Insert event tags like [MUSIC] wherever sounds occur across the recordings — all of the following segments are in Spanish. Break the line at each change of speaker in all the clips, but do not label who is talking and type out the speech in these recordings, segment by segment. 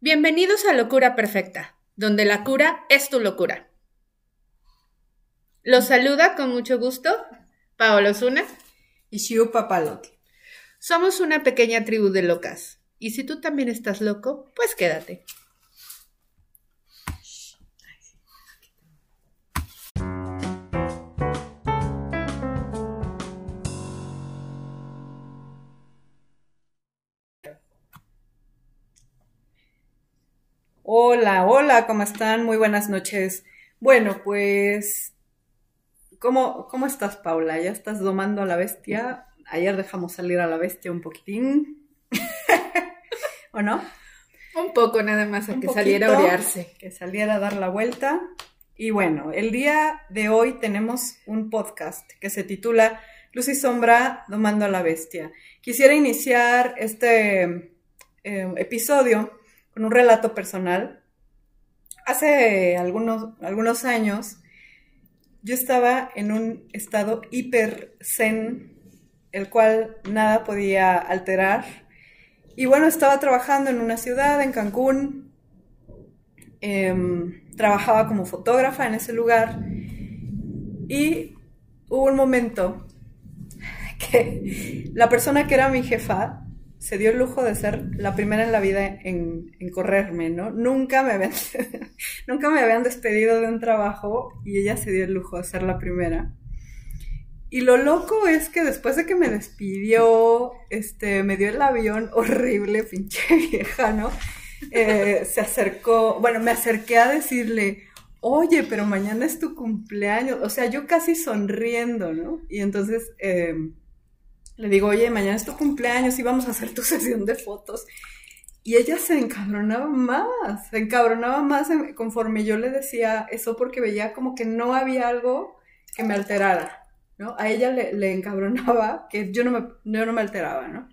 Bienvenidos a Locura Perfecta, donde la cura es tu locura. Los saluda con mucho gusto Paolo Zuna
y Shiu Papalotti.
Somos una pequeña tribu de locas, y si tú también estás loco, pues quédate.
Hola, hola, ¿cómo están? Muy buenas noches. Bueno, pues, ¿cómo, cómo estás, Paula? ¿Ya estás domando a la bestia? Ayer dejamos salir a la bestia un poquitín. [LAUGHS] ¿O no?
Un poco nada más, a que saliera a orearse.
Que saliera a dar la vuelta. Y bueno, el día de hoy tenemos un podcast que se titula Luz y Sombra domando a la bestia. Quisiera iniciar este eh, episodio con un relato personal. Hace algunos, algunos años yo estaba en un estado hiper zen, el cual nada podía alterar. Y bueno, estaba trabajando en una ciudad, en Cancún. Em, trabajaba como fotógrafa en ese lugar. Y hubo un momento [LAUGHS] que la persona que era mi jefa se dio el lujo de ser la primera en la vida en, correrme, ¿no? Nunca me, habían, [LAUGHS] nunca me habían despedido de un trabajo y ella se dio el lujo de ser la primera. Y lo loco es que después de que me despidió, este, me dio el avión [LAUGHS] horrible, pinche vieja, ¿no? Eh, se acercó, bueno, me acerqué a decirle, oye, pero mañana es tu cumpleaños. O sea, yo casi sonriendo, ¿no? Y entonces... Eh, le digo, oye, mañana es tu cumpleaños y vamos a hacer tu [LAUGHS] sesión de fotos. Y ella se encabronaba más, se encabronaba más conforme yo le decía eso porque veía como que no había algo que me alterara, ¿no? A ella le, encabronaba que yo no, me, yo no me alteraba, ¿no?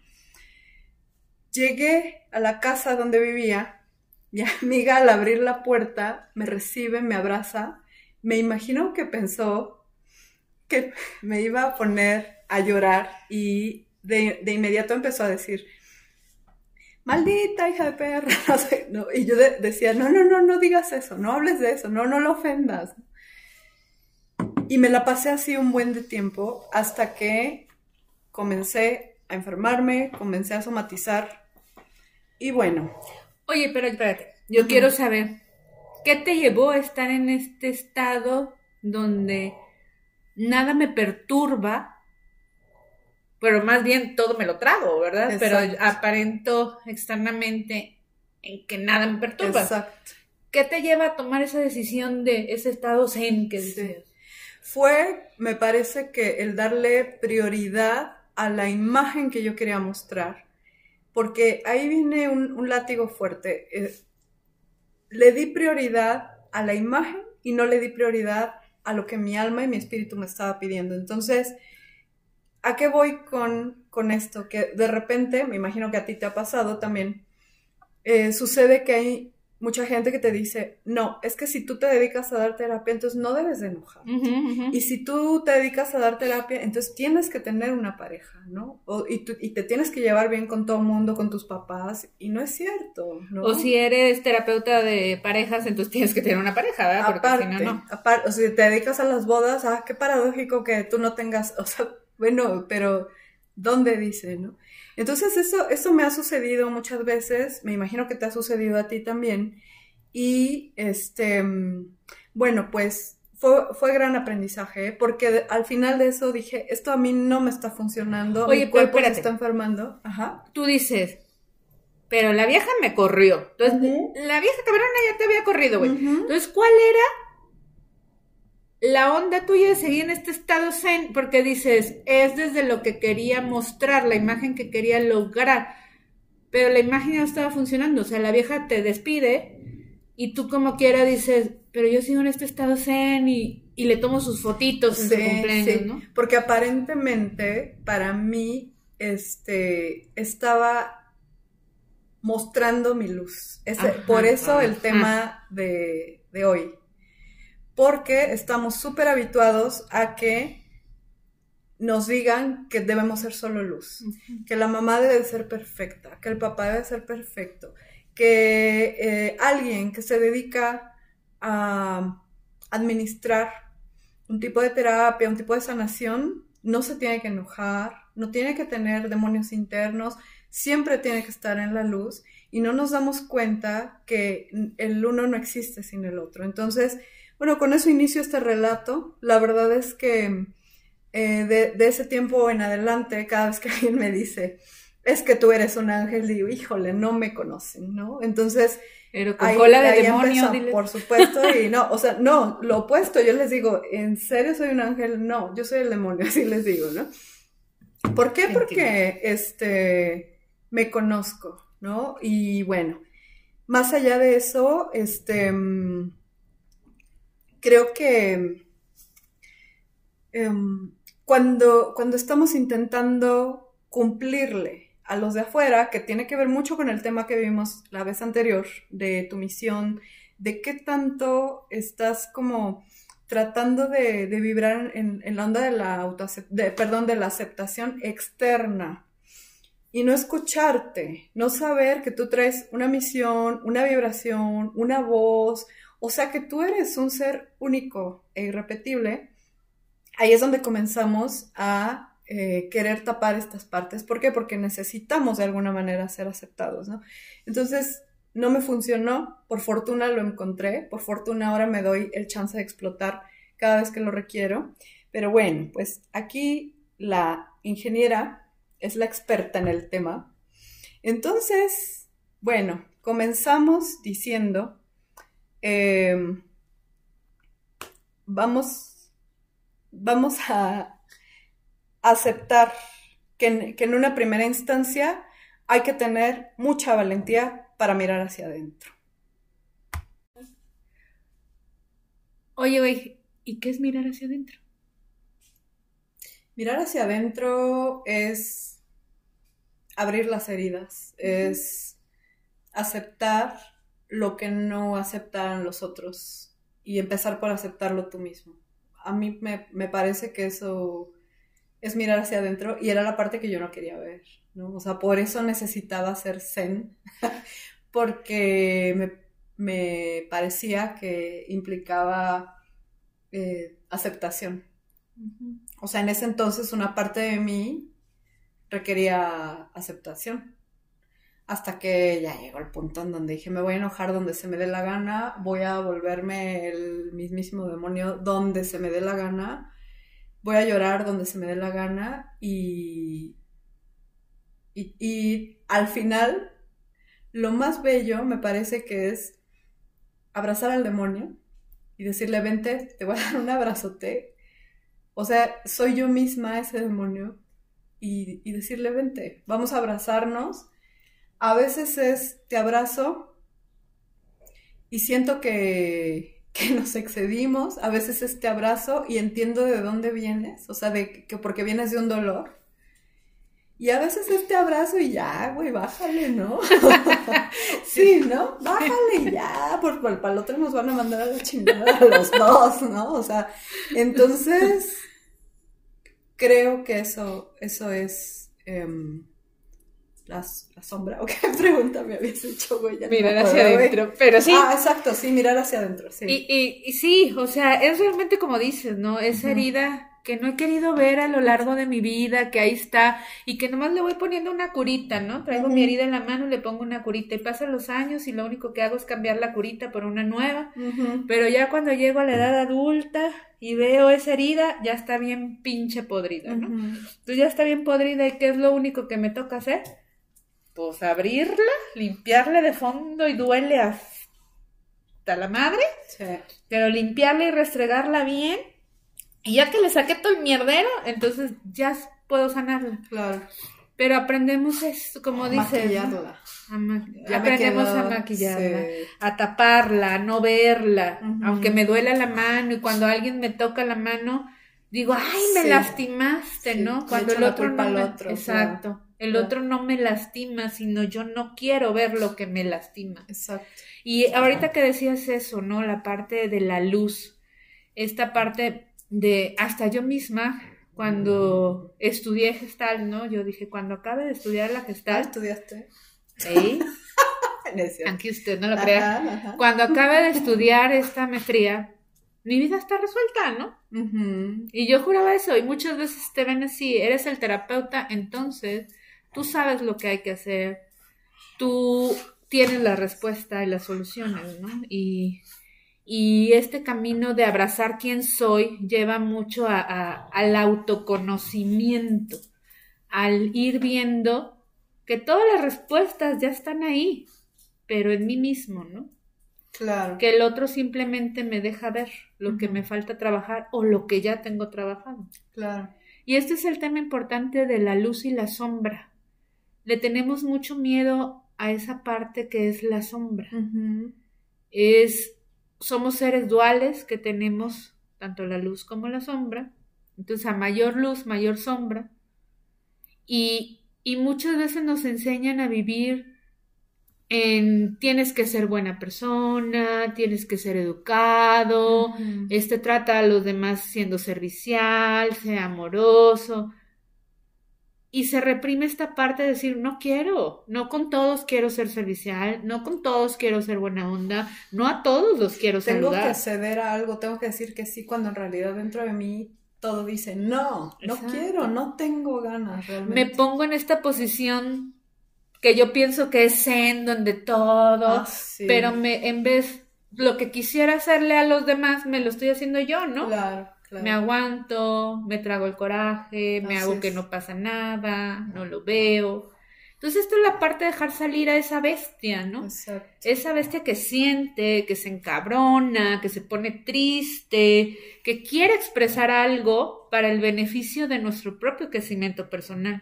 Llegué a la casa donde vivía, mi amiga al abrir la puerta me recibe, me abraza, me imagino que pensó que me iba a poner a llorar y de, inmediato empezó a decir, maldita hija de perra, [LAUGHS] y yo decía, no, no, no, no digas eso, no hables de eso, no, no lo ofendas. Y me la pasé así un buen de tiempo hasta que comencé a enfermarme, comencé a somatizar y bueno.
Oye, pero espérate, yo quiero saber, ¿qué te llevó a estar en este estado donde nada me perturba pero más bien todo me lo trago, ¿verdad? Pero aparento externamente en que nada me perturba. Exacto. ¿Qué te lleva a tomar esa decisión de ese estado zen que dices?
Fue, me parece que el darle prioridad a la imagen que yo quería mostrar, porque ahí viene un, látigo fuerte. Eh, le di prioridad a la imagen y no le di prioridad a lo que mi alma y mi espíritu me estaba pidiendo. Entonces, ¿A qué voy con, con esto? Que de repente, me imagino que a ti te ha pasado también, eh, sucede que hay mucha gente que te dice, no, es que si tú te dedicas a dar terapia, entonces no debes de enojar. Y si tú te dedicas a dar terapia, entonces tienes que tener una pareja, ¿no? O, y, y, te tienes que llevar bien con todo el mundo, con tus papás, y no es cierto, ¿no?
O si eres terapeuta de parejas, entonces tienes que tener una pareja, ¿verdad?
Porque aparte, si no, no. Aparte, o si te dedicas a las bodas, ah, qué paradójico que tú no tengas, [LAUGHS] o sea, bueno, pero ¿dónde dice, no? Entonces eso, eso me ha sucedido muchas veces, me imagino que te ha sucedido a ti también. Y este, bueno, pues fue, fue gran aprendizaje, porque al final de eso dije, esto a mí no me está funcionando, Oye, mi cuerpo se está enfermando. Ajá.
Tú dices, pero la vieja me corrió. Entonces, la vieja cabrona ya te había corrido, güey. Entonces, ¿cuál era la onda tuya de seguir en este estado zen, porque dices, es desde lo que quería mostrar, la imagen que quería lograr, pero la imagen ya no estaba funcionando, o sea, la vieja te despide y tú como quiera dices, pero yo sigo en este estado zen y, le tomo sus fotitos en su cumpleaños, ¿no?
Porque aparentemente para mí, este, estaba mostrando mi luz. por eso el tema de, de hoy porque estamos súper habituados a que nos digan que debemos ser solo luz, que la mamá debe ser perfecta, que el papá debe ser perfecto, que eh, alguien que se dedica a administrar un tipo de terapia, un tipo de sanación, no se tiene que enojar, no tiene que tener demonios internos, siempre tiene que estar en la luz y no nos damos cuenta que el uno no existe sin el otro. Entonces, bueno, con eso inicio este relato. La verdad es que eh, de, de, ese tiempo en adelante, cada vez que [LAUGHS] alguien me dice, es que tú eres un ángel, digo, híjole, no me conocen, ¿no? Entonces,
pero con cola de demonio,
por supuesto, y no, o sea, no, lo opuesto, yo les digo, ¿en serio soy un ángel? No, yo soy el demonio, [LAUGHS] así les digo, ¿no? ¿Por qué? Porque, este, me conozco, ¿no? Y bueno, más allá de eso, este, mm, creo que em, cuando, cuando estamos intentando cumplirle a los de afuera, que tiene que ver mucho con el tema que vimos la vez anterior, de tu misión, de qué tanto estás como tratando de, vibrar en, la onda de la de, perdón, de la aceptación externa. Y no escucharte, no saber que tú traes una misión, una vibración, una voz, o sea que tú eres un ser único e irrepetible, ahí es donde comenzamos a eh, querer tapar estas partes. ¿Por qué? Porque necesitamos de alguna manera ser aceptados, ¿no? Entonces, no me funcionó, por fortuna lo encontré, por fortuna ahora me doy el chance de explotar cada vez que lo requiero. Pero bueno, pues aquí la ingeniera es la experta en el tema. Entonces, bueno, comenzamos diciendo, em, vamos, vamos a aceptar que en, una primera instancia hay que tener mucha valentía para mirar hacia adentro.
Oye, güey, ¿y qué es mirar hacia adentro?
Mirar hacia adentro es abrir las heridas, es aceptar lo que no aceptan los otros y empezar por aceptarlo tú mismo. A mí me, me parece que eso es mirar hacia adentro y era la parte que yo no quería ver, ¿no? O sea, por eso necesitaba ser zen, [LAUGHS] porque me, parecía que implicaba eh, aceptación. O sea, en ese entonces una parte de mí requería aceptación. Hasta que ya llegó el punto en donde dije, me voy a enojar donde se me dé la gana, voy a volverme el mismísimo demonio donde se me dé la gana voy a llorar donde se me dé la gana y, y, al final lo más bello me parece que es abrazar al demonio y decirle, vente, te voy a dar un abrazote. O sea, soy yo misma ese demonio y, y decirle, vente, vamos a abrazarnos. A veces es, te abrazo y siento que, que [LAUGHS] nos excedimos, a veces este abrazo y entiendo de dónde vienes, o sea, de que porque vienes de un dolor. Y a veces este abrazo y ya, güey, bájale, ¿no? [LAUGHS] sí, ¿no? Bájale ya, porque para el otro nos van a mandar a la chingada a los dos, ¿no? O sea, entonces creo que eso, eso es em, la, sombra? ¿O qué pregunta me habías hecho, güey?
mirar hacia adentro, pero sí.
Ah, exacto, sí, mirar hacia adentro, sí.
Y, y, sí, o sea, es realmente como dices, ¿no? Esa herida que no he querido ver a lo largo de mi vida, que ahí está, y que nomás le voy poniendo una curita, ¿no? Traigo mi herida en la mano y le pongo una curita, y pasan los años y lo único que hago es cambiar la curita por una nueva, pero ya cuando llego a la edad adulta y veo esa herida, ya está bien pinche podrida, ¿no? Entonces ya está bien podrida, ¿y qué es lo único que me toca hacer? Pues abrirla, limpiarla de fondo y duele hasta la madre. Sí. Pero limpiarla y restregarla bien. Y ya que le saqué todo el mierdero, entonces ya puedo sanarla.
Claro.
Pero aprendemos eso, como dices.
Maquillarla.
aprendemos a maquillarla, a taparla, a no verla, aunque me duela la mano y cuando alguien me toca la mano, digo, ay, me lastimaste, ¿no? Cuando el otro no me... otro, Exacto. El otro no me lastima, sino yo no quiero ver lo que me lastima.
Exacto.
Y ahorita que decías eso, ¿no? La parte de la luz, esta parte de hasta yo misma, cuando estudié gestal, ¿no? Yo dije, cuando acabe de estudiar la gestal.
¿Ah, estudiaste?
¿Sí? [LAUGHS] Aunque usted no lo crea. Cuando acabe de estudiar esta maestría, mi vida está resuelta, ¿no? Y yo juraba eso, y muchas veces te ven así, eres el terapeuta, entonces tú sabes lo que hay que hacer, tú tienes la respuesta y las soluciones, ¿no? Y, este camino de abrazar quién soy lleva mucho al autoconocimiento, al ir viendo que todas las respuestas ya están ahí, pero en mí mismo, ¿no?
Claro.
Que el otro simplemente me deja ver lo que me falta trabajar o lo que ya tengo trabajado.
Claro.
Y este es el tema importante de la luz y la sombra. Le tenemos mucho miedo a esa parte que es la sombra. Es, somos seres duales que tenemos tanto la luz como la sombra. Entonces, a mayor luz, mayor sombra. Y, y muchas veces nos enseñan a vivir en tienes que ser buena persona, tienes que ser educado, este trata a los demás siendo servicial, sea amoroso. Y se reprime esta parte de decir, no quiero, no con todos quiero ser servicial, no con todos quiero ser buena onda, no a todos los quiero
tengo
saludar.
Tengo que ceder a algo, tengo que decir que sí, cuando en realidad dentro de mí todo dice, no, no quiero, no tengo ganas realmente.
Me pongo en esta posición que yo pienso que es zen, donde todo, ah, pero me, en vez, lo que quisiera hacerle a los demás, me lo estoy haciendo yo, ¿no?
Claro.
Me aguanto, me trago el coraje, me hago que no pasa nada, no lo veo. Entonces, esto es la parte de dejar salir a esa bestia, ¿no?
Exacto.
Esa bestia que siente, que se encabrona, que se pone triste, que quiere expresar algo para el beneficio de nuestro propio crecimiento personal.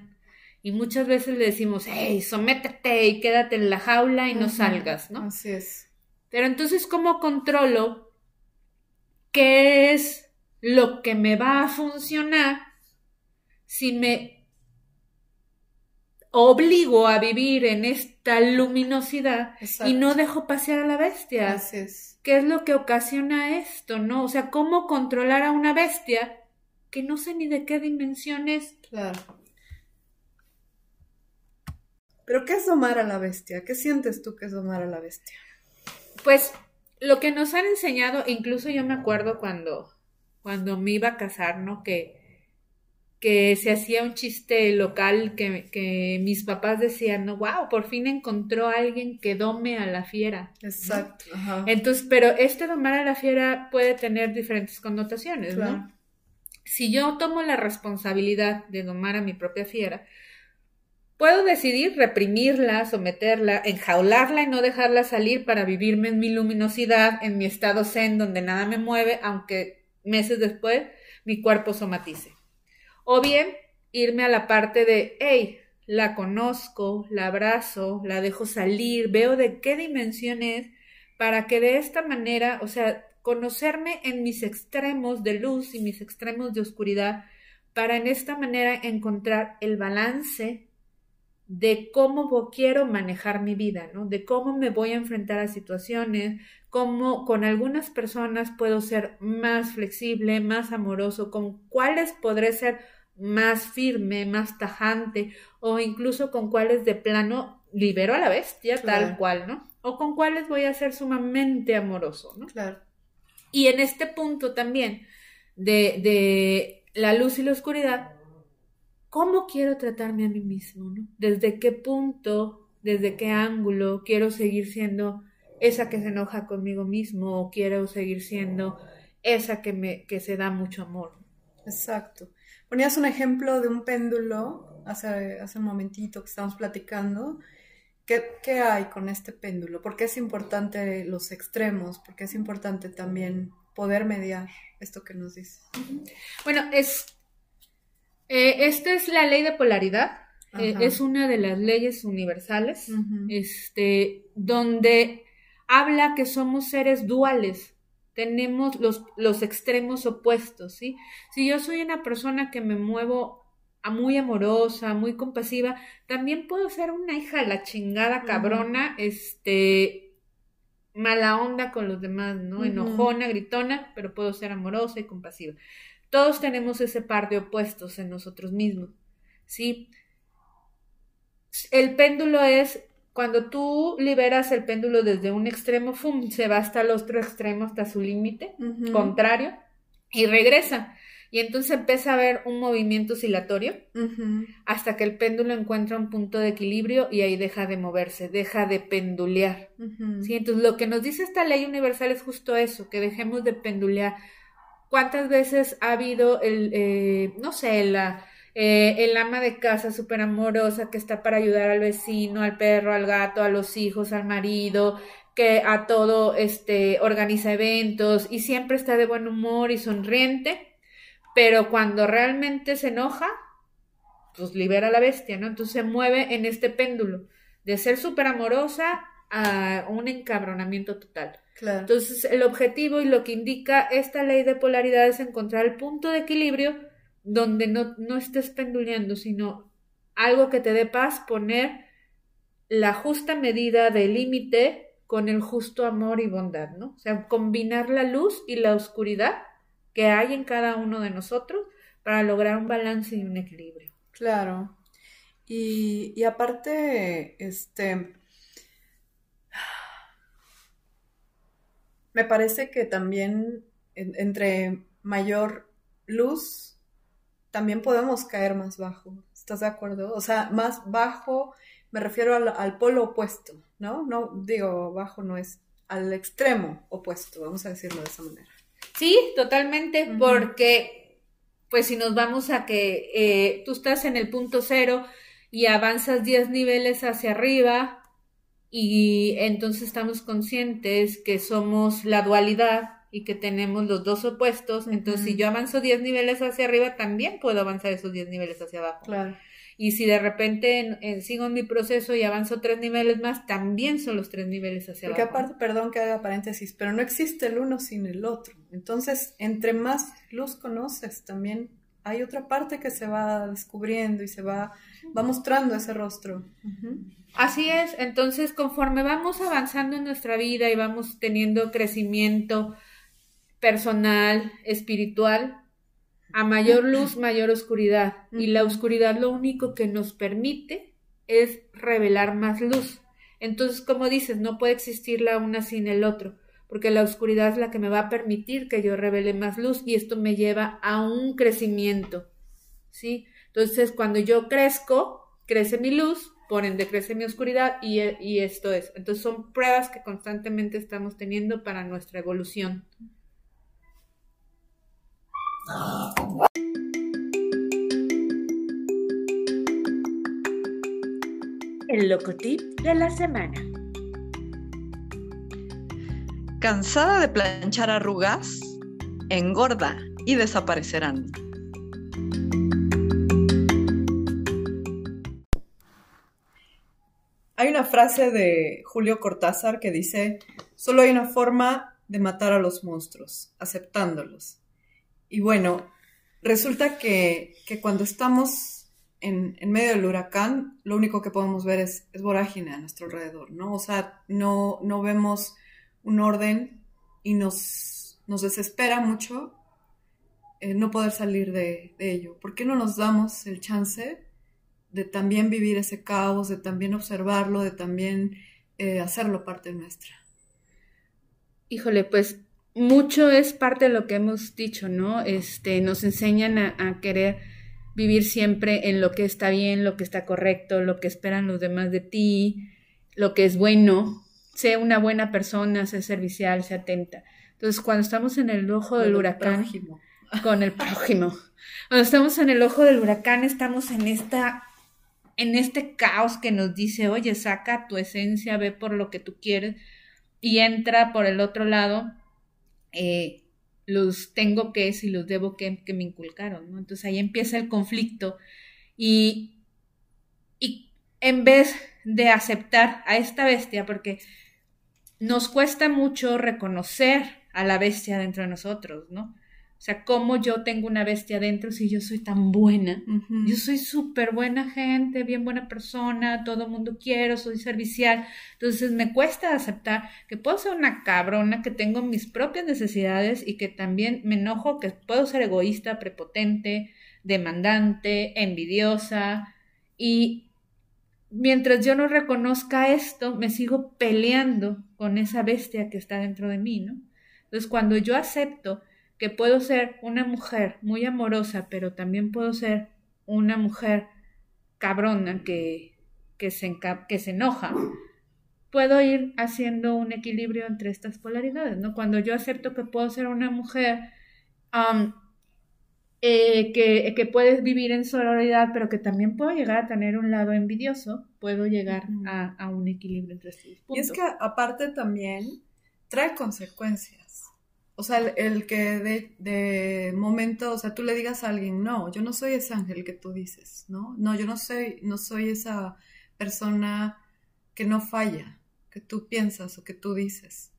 Y muchas veces le decimos, hey, sométete y quédate en la jaula y no salgas, ¿no?
Así es.
Pero entonces, ¿cómo controlo qué es lo que me va a funcionar si me obligo a vivir en esta luminosidad y no dejo pasear a la bestia.
Así es.
¿Qué es lo que ocasiona esto, no? O sea, ¿cómo controlar a una bestia que no sé ni de qué dimensión es?
Claro. ¿Pero qué es domar a la bestia? ¿Qué sientes tú que es domar a la bestia?
Pues lo que nos han enseñado, incluso yo me acuerdo cuando cuando me iba a casar, ¿no? Que, que se hacía un chiste local que, que mis papás decían, no, wow, por fin encontró a alguien que dome a la fiera.
Exacto.
Entonces, pero este domar a la fiera puede tener diferentes connotaciones, ¿no? Si yo tomo la responsabilidad de domar a mi propia fiera, puedo decidir reprimirla, someterla, enjaularla y no dejarla salir para vivirme en mi luminosidad, en mi estado zen donde nada me mueve, aunque meses después mi cuerpo somatice. O bien irme a la parte de, hey, la conozco, la abrazo, la dejo salir, veo de qué dimensión es, para que de esta manera, o sea, conocerme en mis extremos de luz y mis extremos de oscuridad, para en esta manera encontrar el balance de cómo quiero manejar mi vida, ¿no? De cómo me voy a enfrentar a situaciones, cómo con algunas personas puedo ser más flexible, más amoroso, con cuáles podré ser más firme, más tajante, o incluso con cuáles de plano libero a la bestia tal cual, ¿no? O con cuáles voy a ser sumamente amoroso, ¿no?
Claro.
Y en este punto también de, de la luz y la oscuridad, ¿cómo quiero tratarme a mí mismo, ¿no? ¿Desde qué punto, desde qué ángulo quiero seguir siendo esa que se enoja conmigo mismo o quiero seguir siendo esa que, me, que se da mucho amor.
Exacto. Ponías un ejemplo de un péndulo hace, hace un momentito que estábamos platicando. ¿Qué, ¿Qué, hay con este péndulo? ¿Por qué es importante los extremos? ¿Por qué es importante también poder mediar esto que nos dices?
Bueno, es, eh, esta es la ley de polaridad. Eh, es una de las leyes universales, este, donde habla que somos seres duales, tenemos los, los extremos opuestos, ¿sí? Si yo soy una persona que me muevo a muy amorosa, muy compasiva, también puedo ser una hija de la chingada cabrona, este, mala onda con los demás, ¿no? Enojona, gritona, pero puedo ser amorosa y compasiva. Todos tenemos ese par de opuestos en nosotros mismos, ¿sí? El péndulo es cuando tú liberas el péndulo desde un extremo, ¡fum! se va hasta el otro extremo, hasta su límite contrario, y regresa. Y entonces empieza a haber un movimiento oscilatorio hasta que el péndulo encuentra un punto de equilibrio y ahí deja de moverse, deja de pendulear. ¿sí? Entonces lo que nos dice esta ley universal es justo eso, que dejemos de pendulear. ¿Cuántas veces ha habido el, eh, no sé, la, eh, el ama de casa súper amorosa que está para ayudar al vecino, al perro, al gato, a los hijos, al marido, que a todo este organiza eventos y siempre está de buen humor y sonriente? pero cuando realmente se enoja, pues libera a la bestia, ¿no? Entonces se mueve en este péndulo de ser súper amorosa a un encabronamiento total. Claro. Entonces el objetivo y lo que indica esta ley de polaridad es encontrar el punto de equilibrio donde no, no estés penduleando, sino algo que te dé paz, poner la justa medida de límite con el justo amor y bondad, ¿no? O sea, combinar la luz y la oscuridad que hay en cada uno de nosotros para lograr un balance y un equilibrio.
Claro. Y, y aparte, este, me parece que también entre mayor luz, también podemos caer más bajo. ¿Estás de acuerdo? O sea, más bajo, me refiero al, al polo opuesto, ¿no? No digo bajo, no es al extremo opuesto, vamos a decirlo de esa manera.
Sí, totalmente, porque pues si nos vamos a que eh, tú estás en el punto cero y avanzas 10 niveles hacia arriba y entonces estamos conscientes que somos la dualidad y que tenemos los dos opuestos, entonces si yo avanzo 10 niveles hacia arriba, también puedo avanzar esos 10 niveles hacia abajo. Claro. Y si de repente sigo en mi proceso y avanzo tres niveles más, también son los tres niveles hacia
Porque aparte, perdón que haga paréntesis, pero no existe el uno sin el otro. Entonces, entre más luz conoces, también hay otra parte que se va descubriendo y se va, va mostrando ese rostro.
Así es, entonces conforme vamos avanzando en nuestra vida y vamos teniendo crecimiento personal, espiritual, a mayor luz, [CLEARS THROAT] mayor oscuridad. Y la oscuridad lo único que nos permite es revelar más luz. Entonces, como dices, no puede existir la una sin el otro, porque la oscuridad es la que me va a permitir que yo revele más luz y esto me lleva a un crecimiento. ¿Sí? Entonces, cuando yo crezco, crece mi luz, por ende crece mi oscuridad y, y esto es. Entonces, son pruebas que constantemente estamos teniendo para nuestra evolución. El locotip de la semana.
¿Cansada de planchar arrugas? Engorda y desaparecerán.
Hay una frase de Julio Cortázar que dice, solo hay una forma de matar a los monstruos, aceptándolos. Y bueno, resulta que, cuando estamos en, medio del huracán, lo único que podemos ver es, vorágine a nuestro alrededor, ¿no? O sea, no, no vemos un orden y nos, nos desespera mucho eh, no poder salir de, ello. ¿Por qué no nos damos el chance de también vivir ese caos, de también observarlo, de también eh, hacerlo parte nuestra?
Híjole, pues mucho es parte de lo que hemos dicho, ¿no? Este, nos enseñan a, querer vivir siempre en lo que está bien, lo que está correcto, lo que esperan los demás de ti, lo que es bueno, sé una buena persona, sé servicial, sé atenta. Entonces, cuando estamos en el ojo del huracán, con el prójimo, cuando estamos en el ojo del huracán, estamos en esta, en este caos que nos dice, oye, saca tu esencia, ve por lo que tú quieres, y entra por el otro lado eh, los tengo que y los debo que, que me inculcaron, ¿no? Entonces ahí empieza el conflicto y, y en vez de aceptar a esta bestia, porque nos cuesta mucho reconocer a la bestia dentro de nosotros, ¿no? O sea, cómo yo tengo una bestia dentro si yo soy tan buena. Yo soy súper buena gente, bien buena persona, todo mundo quiero, soy servicial. Entonces me cuesta aceptar que puedo ser una cabrona, que tengo mis propias necesidades y que también me enojo, que puedo ser egoísta, prepotente, demandante, envidiosa. Y mientras yo no reconozca esto, me sigo peleando con esa bestia que está dentro de mí, ¿no? Entonces, cuando yo acepto que puedo ser una mujer muy amorosa, pero también puedo ser una mujer cabrona que, que, se, que se enoja, puedo ir haciendo un equilibrio entre estas polaridades, ¿no? Cuando yo acepto que puedo ser una mujer eh, que, que, puedes vivir en sororidad, pero que también puedo llegar a tener un lado envidioso, puedo llegar a, a, un equilibrio entre estos puntos.
Y es que aparte también trae consecuencias. O sea, el, que de, de, momento, o sea, tú le digas a alguien, no, yo no soy ese ángel que tú dices, ¿no? No, yo no soy, no soy esa persona que no falla, que tú piensas o que tú dices.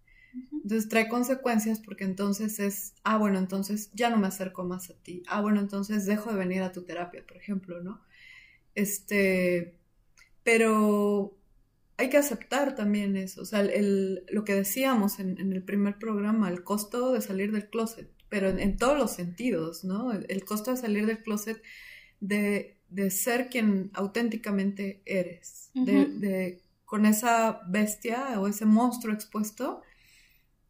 Entonces trae consecuencias porque entonces es, ah, bueno, entonces ya no me acerco más a ti. Ah, bueno, entonces dejo de venir a tu terapia, por ejemplo, ¿no? Este, pero hay que aceptar también eso, o sea, el, lo que decíamos en, el primer programa, el costo de salir del closet, pero en, todos los sentidos, ¿no? El, costo de salir del closet de, de ser quien auténticamente eres, de, de, con esa bestia o ese monstruo expuesto,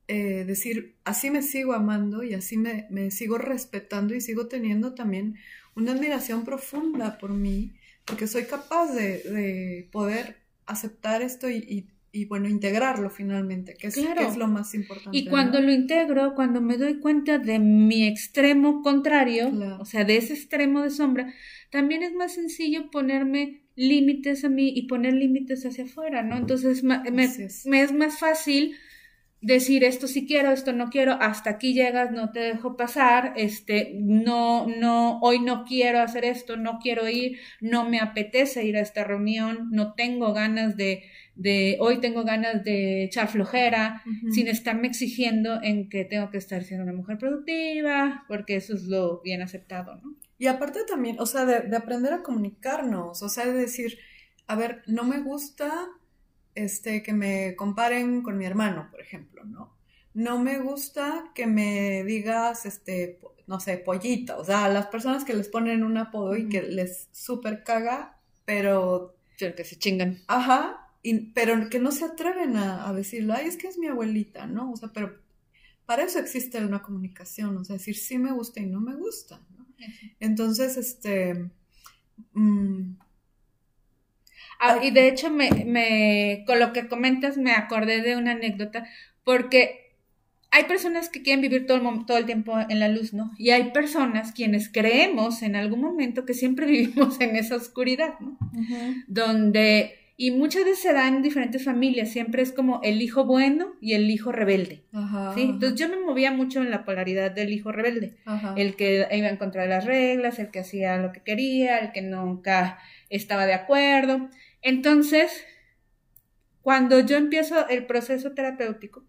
eh, decir, así me sigo amando y así me, sigo respetando y sigo teniendo también una admiración profunda por mí, porque soy capaz de, poder aceptar esto y, bueno, integrarlo finalmente, que es, es lo más importante.
Y cuando lo integro, cuando me doy cuenta de mi extremo contrario, o sea, de ese extremo de sombra, también es más sencillo ponerme límites a mí y poner límites hacia afuera, ¿no? Entonces me, me es más fácil decir esto sí quiero, esto no quiero, hasta aquí llegas, no te dejo pasar, este, no, no, hoy no quiero hacer esto, no quiero ir, no me apetece ir a esta reunión, no tengo ganas de, de hoy tengo ganas de echar flojera, sin estarme exigiendo en que tengo que estar siendo una mujer productiva, porque eso es lo bien aceptado, ¿no?
Y aparte también, o sea, de, de aprender a comunicarnos, o sea, de decir, a ver, no me gusta este, que me comparen con mi hermano, por ejemplo, ¿no? No me gusta que me digas, este, no sé, pollita, o sea, las personas que les ponen un apodo y que les súper caga, pero...
que se chingan.
Ajá, pero que no se atreven a, a decirlo, ay, es que es mi abuelita, ¿no? O sea, pero para eso existe una comunicación, o sea, decir sí me gusta y no me gusta, ¿no? Entonces, este... Mm,
Ah, y de hecho, me, me, con lo que comentas, me acordé de una anécdota, porque hay personas que quieren vivir todo el, todo el tiempo en la luz, ¿no? Y hay personas quienes creemos en algún momento que siempre [LAUGHS] vivimos en esa oscuridad, ¿no? Donde, y muchas veces se da en diferentes familias, siempre es como el hijo bueno y el hijo rebelde, ¿sí? Entonces yo me movía mucho en la polaridad del hijo rebelde, el que iba en contra de las reglas, el que hacía lo que quería, el que nunca estaba de acuerdo. Entonces, cuando yo empiezo el proceso terapéutico,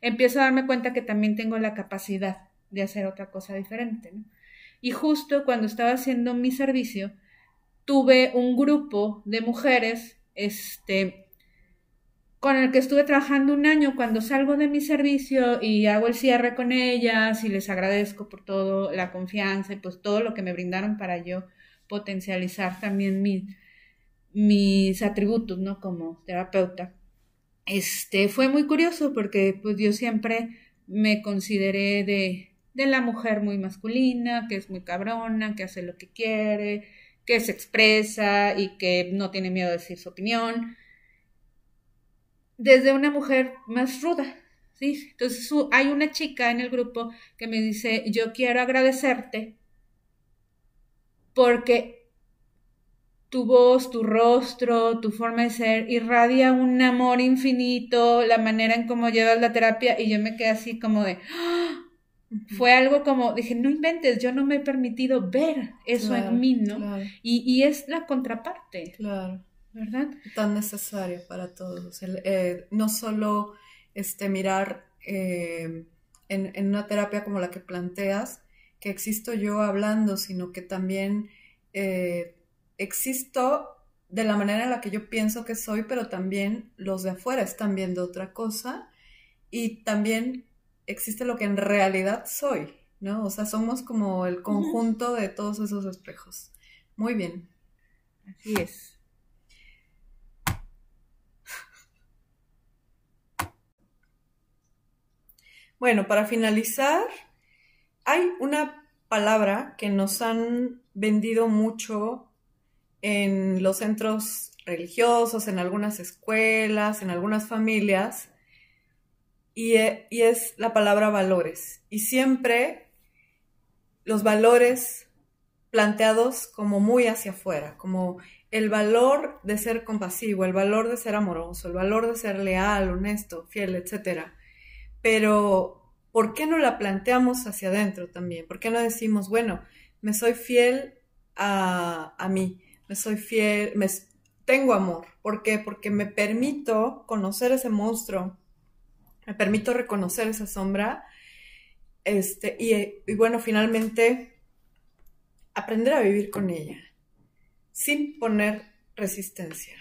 empiezo a darme cuenta que también tengo la capacidad de hacer otra cosa diferente. Y justo cuando estaba haciendo mi servicio, tuve un grupo de mujeres, este, con el que estuve trabajando un año cuando salgo de mi servicio y hago el cierre con ellas y les agradezco por todo la confianza y pues todo lo que me brindaron para yo potencializar también mi, mis atributos, ¿no? Como terapeuta. Este, fue muy curioso porque pues yo siempre me consideré de, de la mujer muy masculina, que es muy cabrona, que hace lo que quiere, que se expresa y que no tiene miedo de decir su opinión. Desde una mujer más ruda, ¿sí? Entonces hay una chica en el grupo que me dice, yo quiero agradecerte porque tu voz, tu rostro, tu forma de ser irradia un amor infinito, la manera en cómo llevas la terapia y yo me quedé así como de... ¡ah! Fue algo como, dije, no inventes, yo no me he permitido ver eso en mí, ¿no? Y, es la contraparte.
Claro.
¿Verdad?
Tan necesario para todos. Eh, no solo este, mirar eh, en, en, una terapia como la que planteas, que existo yo hablando, sino que también eh, existo de la manera en la que yo pienso que soy, pero también los de afuera están viendo otra cosa y también existe lo que en realidad soy, ¿no? O sea, somos como el conjunto de todos esos espejos. Muy bien.
Así es.
Bueno, para finalizar, hay una palabra que nos han vendido mucho en los centros religiosos, en algunas escuelas, en algunas familias, y, e, y es la palabra valores. Y siempre los valores planteados como muy hacia afuera, como el valor de ser compasivo, el valor de ser amoroso, el valor de ser leal, honesto, fiel, etc. Pero, ¿por qué no la planteamos hacia adentro también? ¿Por qué no decimos, bueno, me soy fiel a mí, soy fiel, me, tengo amor? ¿Por qué? Porque me permito conocer ese monstruo, me permito reconocer esa sombra, este, y, y bueno, finalmente aprender a vivir con ella sin poner resistencia.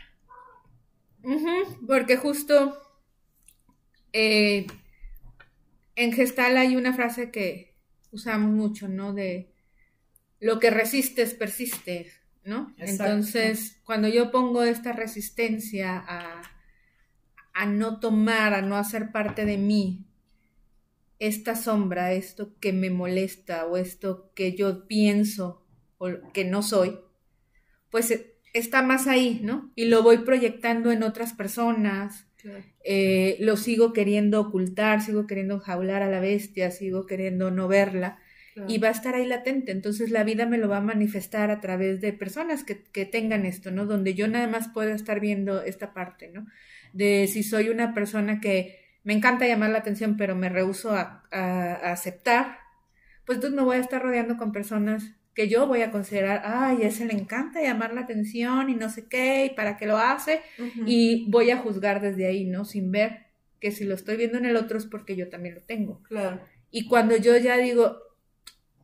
porque justo eh, en Gestal hay una frase que usamos mucho, ¿no? De lo que resistes persiste, ¿no? Entonces, cuando yo pongo esta resistencia a, a no tomar, a no hacer parte de mí, esta sombra, esto que me molesta o esto que yo pienso o que no soy, pues eh, está más ahí, ¿no? Y lo voy proyectando en otras personas, eh, lo sigo queriendo ocultar, sigo queriendo jaular a la bestia, sigo queriendo no verla. Y va a estar ahí latente. Entonces la vida me lo va a manifestar a través de personas que, que tengan esto, ¿no? Donde yo nada más puedo estar viendo esta parte, ¿no? De si soy una persona que me encanta llamar la atención, pero me rehuso a, a aceptar, pues entonces me voy a estar rodeando con personas que yo voy a considerar, ay, a ese le encanta llamar la atención y no sé qué, y para qué lo hace, y voy a juzgar desde ahí, ¿no? Sin ver que si lo estoy viendo en el otro es porque yo también lo tengo.
Claro.
Y cuando yo ya digo,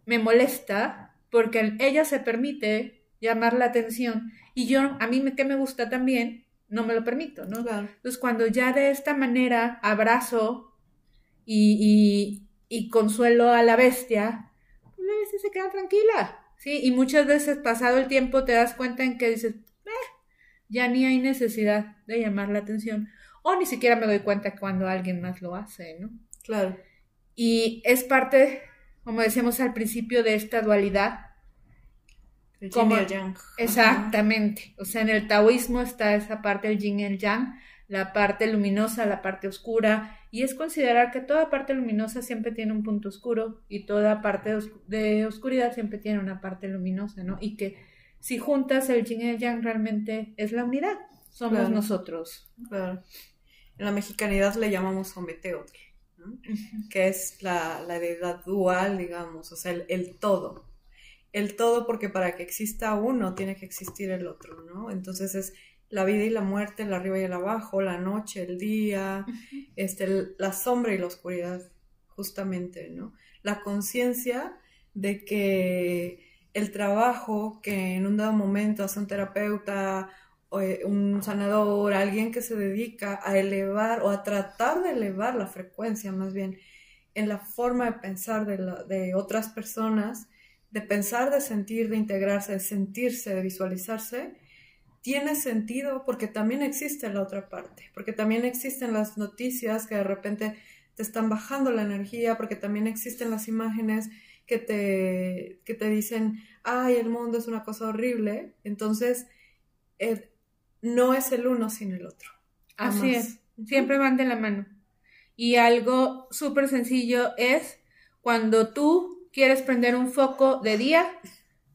me molesta, porque ella se permite llamar la atención, y yo, a mí que me gusta también, no me lo permito, ¿no?
Claro.
Entonces, cuando ya de esta manera abrazo y, y, y consuelo a la bestia, a veces se queda tranquila, ¿sí? Y muchas veces pasado el tiempo te das cuenta en que dices, eh, ya ni hay necesidad de llamar la atención. O ni siquiera me doy cuenta cuando alguien más lo hace, ¿no?
Claro.
Y es parte, como decíamos al principio, de esta dualidad.
El yin y el yang.
Exactamente. O sea, en el taoísmo está esa parte del yin y el yang, la parte luminosa, la parte oscura, y es considerar que toda parte luminosa siempre tiene un punto oscuro y toda parte de oscuridad siempre tiene una parte luminosa, ¿no? Y que si juntas el yin y el yang realmente es la unidad, somos nosotros.
Claro. En la mexicanidad le llamamos Ometeotl, ¿no? Que es la, la, deidad dual, digamos, o sea, el, el todo. El todo porque para que exista uno tiene que existir el otro, ¿no? Entonces es la vida y la muerte, el arriba y el abajo, la noche, el día, este, la sombra y la oscuridad, justamente, ¿no? La conciencia de que el trabajo que en un dado momento hace un terapeuta, un sanador, alguien que se dedica a elevar o a tratar de elevar la frecuencia más bien en la forma de pensar de, de otras personas, de pensar, de sentir, de integrarse, de sentirse, de visualizarse, tiene sentido porque también existe la otra parte, porque también existen las noticias que de repente te están bajando la energía, porque también existen las imágenes que te, que te dicen, ay, el mundo es una cosa horrible, entonces eh, no es el uno sin el otro.
Así es, siempre van de la mano. Y algo súper sencillo es cuando tú quieres prender un foco de día,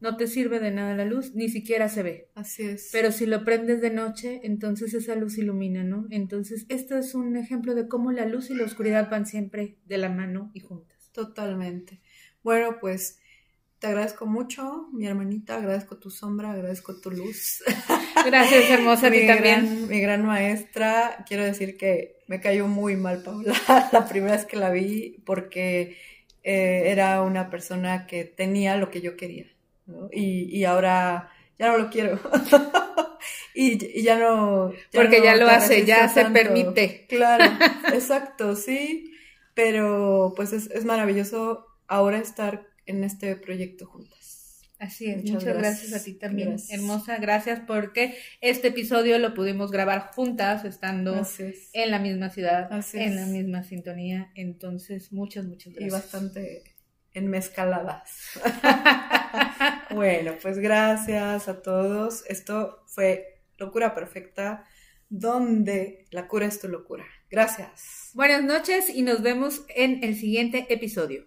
no te sirve de nada la luz, ni siquiera se ve.
Así es.
Pero si lo prendes de noche, entonces esa luz ilumina, ¿no? Entonces, esto es un ejemplo de cómo la luz y la oscuridad van siempre de la mano y juntas.
Totalmente. Bueno, pues te agradezco mucho, mi hermanita, agradezco tu sombra, agradezco tu luz. [LAUGHS]
Gracias, hermosa, a ti también.
mi gran maestra, quiero decir que me cayó muy mal Paula [LAUGHS] la primera vez que la vi porque eh, era una persona que tenía lo que yo quería y, y, ahora ya no lo quiero. [LAUGHS] y, y, ya no...
Porque ya lo hace, ya se permite.
Claro, [LAUGHS] exacto, sí. Pero pues es, es maravilloso ahora estar en este proyecto juntas.
Así es,
Muchas
muchas, gracias.
gracias.
a ti también,
Gracias.
hermosa. Gracias porque este episodio lo pudimos grabar juntas, estando
es.
en la misma ciudad,
Así
en
es.
la misma sintonía. Entonces, muchas, muchas
Y
gracias.
bastante enmezcaladas. [LAUGHS] bueno, pues gracias a todos. Esto fue Locura Perfecta, donde la cura es tu locura. Gracias.
Buenas noches y nos vemos en el siguiente episodio.